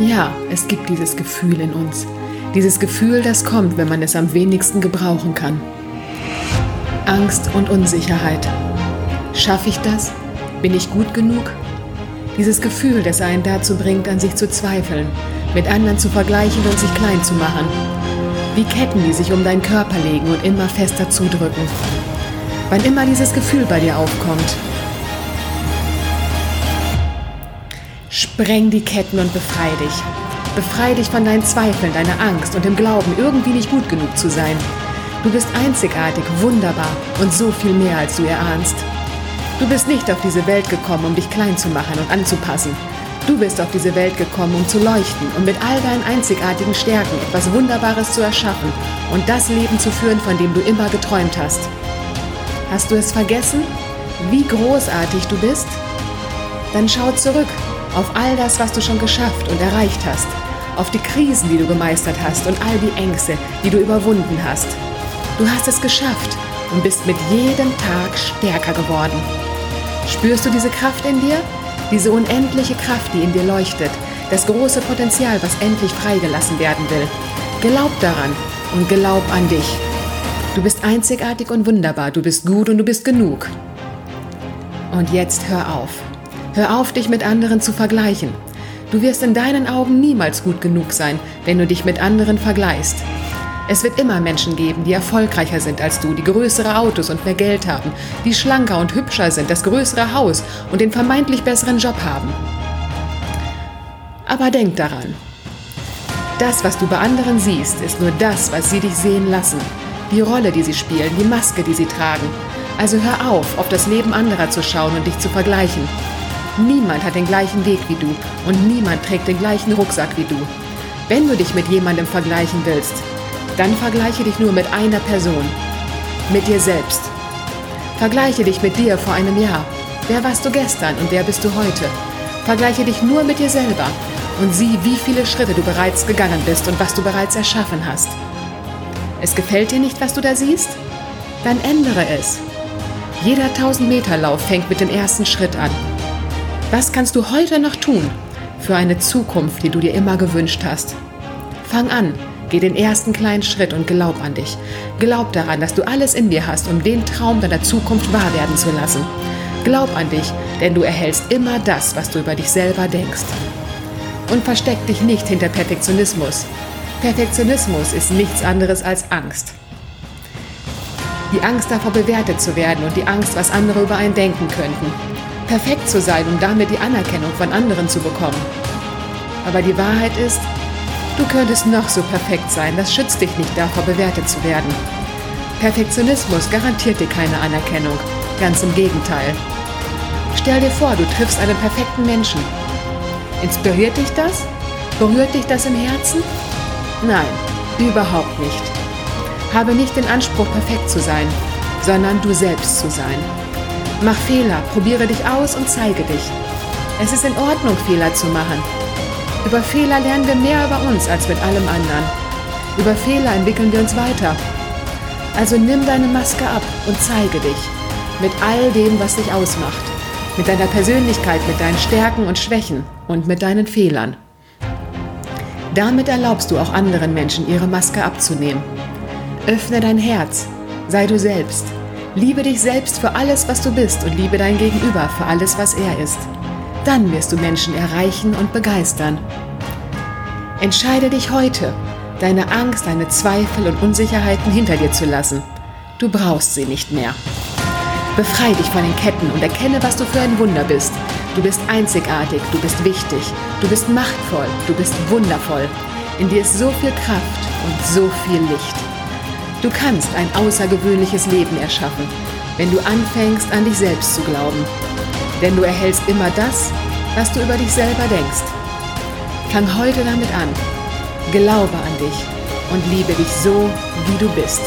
Ja, es gibt dieses Gefühl in uns. Dieses Gefühl, das kommt, wenn man es am wenigsten gebrauchen kann. Angst und Unsicherheit. Schaffe ich das? Bin ich gut genug? Dieses Gefühl, das einen dazu bringt, an sich zu zweifeln, mit anderen zu vergleichen und sich klein zu machen. Wie Ketten, die sich um deinen Körper legen und immer fester zudrücken. Wann immer dieses Gefühl bei dir aufkommt, spreng die Ketten und befrei dich. Befrei dich von deinen Zweifeln, deiner Angst und dem Glauben, irgendwie nicht gut genug zu sein. Du bist einzigartig, wunderbar und so viel mehr, als du erahnst. Du bist nicht auf diese Welt gekommen, um dich klein zu machen und anzupassen. Du bist auf diese Welt gekommen, um zu leuchten und mit all deinen einzigartigen Stärken etwas Wunderbares zu erschaffen und das Leben zu führen, von dem du immer geträumt hast. Hast du es vergessen, wie großartig du bist? Dann schau zurück auf all das, was du schon geschafft und erreicht hast, auf die Krisen, die du gemeistert hast und all die Ängste, die du überwunden hast. Du hast es geschafft und bist mit jedem Tag stärker geworden. Spürst du diese Kraft in dir? Diese unendliche Kraft, die in dir leuchtet, das große Potenzial, was endlich freigelassen werden will. Glaub daran und glaub an dich. Du bist einzigartig und wunderbar, du bist gut und du bist genug. Und jetzt hör auf. Hör auf, dich mit anderen zu vergleichen. Du wirst in deinen Augen niemals gut genug sein, wenn du dich mit anderen vergleichst. Es wird immer Menschen geben, die erfolgreicher sind als du, die größere Autos und mehr Geld haben, die schlanker und hübscher sind, das größere Haus und den vermeintlich besseren Job haben. Aber denk daran, das, was du bei anderen siehst, ist nur das, was sie dich sehen lassen. Die Rolle, die sie spielen, die Maske, die sie tragen. Also hör auf, auf das Leben anderer zu schauen und dich zu vergleichen. Niemand hat den gleichen Weg wie du und niemand trägt den gleichen Rucksack wie du. Wenn du dich mit jemandem vergleichen willst, dann vergleiche dich nur mit einer Person, mit dir selbst. Vergleiche dich mit dir vor einem Jahr. Wer warst du gestern und wer bist du heute? Vergleiche dich nur mit dir selber und sieh, wie viele Schritte du bereits gegangen bist und was du bereits erschaffen hast. Es gefällt dir nicht, was du da siehst? Dann ändere es. Jeder 1000-Meter-Lauf fängt mit dem ersten Schritt an. Was kannst du heute noch tun für eine Zukunft, die du dir immer gewünscht hast? Fang an, Geh den ersten kleinen Schritt und glaub an dich. Glaub daran, dass du alles in dir hast, um den Traum deiner Zukunft wahr werden zu lassen. Glaub an dich, denn du erhältst immer das, was du über dich selber denkst. Und versteck dich nicht hinter Perfektionismus. Perfektionismus ist nichts anderes als Angst. Die Angst davor bewertet zu werden und die Angst, was andere über einen denken könnten. Perfekt zu sein, um damit die Anerkennung von anderen zu bekommen. Aber die Wahrheit ist, Du könntest noch so perfekt sein, das schützt dich nicht davor, bewertet zu werden. Perfektionismus garantiert dir keine Anerkennung, ganz im Gegenteil. Stell dir vor, du triffst einen perfekten Menschen. Inspiriert dich das? Berührt dich das im Herzen? Nein, überhaupt nicht. Habe nicht den Anspruch, perfekt zu sein, sondern du selbst zu sein. Mach Fehler, probiere dich aus und zeige dich. Es ist in Ordnung, Fehler zu machen. Über Fehler lernen wir mehr über uns als mit allem anderen. Über Fehler entwickeln wir uns weiter. Also nimm deine Maske ab und zeige dich mit all dem, was dich ausmacht. Mit deiner Persönlichkeit, mit deinen Stärken und Schwächen und mit deinen Fehlern. Damit erlaubst du auch anderen Menschen, ihre Maske abzunehmen. Öffne dein Herz, sei du selbst. Liebe dich selbst für alles, was du bist und liebe dein Gegenüber für alles, was er ist. Dann wirst du Menschen erreichen und begeistern. Entscheide dich heute, deine Angst, deine Zweifel und Unsicherheiten hinter dir zu lassen. Du brauchst sie nicht mehr. Befrei dich von den Ketten und erkenne, was du für ein Wunder bist. Du bist einzigartig, du bist wichtig, du bist machtvoll, du bist wundervoll. In dir ist so viel Kraft und so viel Licht. Du kannst ein außergewöhnliches Leben erschaffen, wenn du anfängst, an dich selbst zu glauben denn du erhältst immer das, was du über dich selber denkst. Fang heute damit an. Glaube an dich und liebe dich so, wie du bist.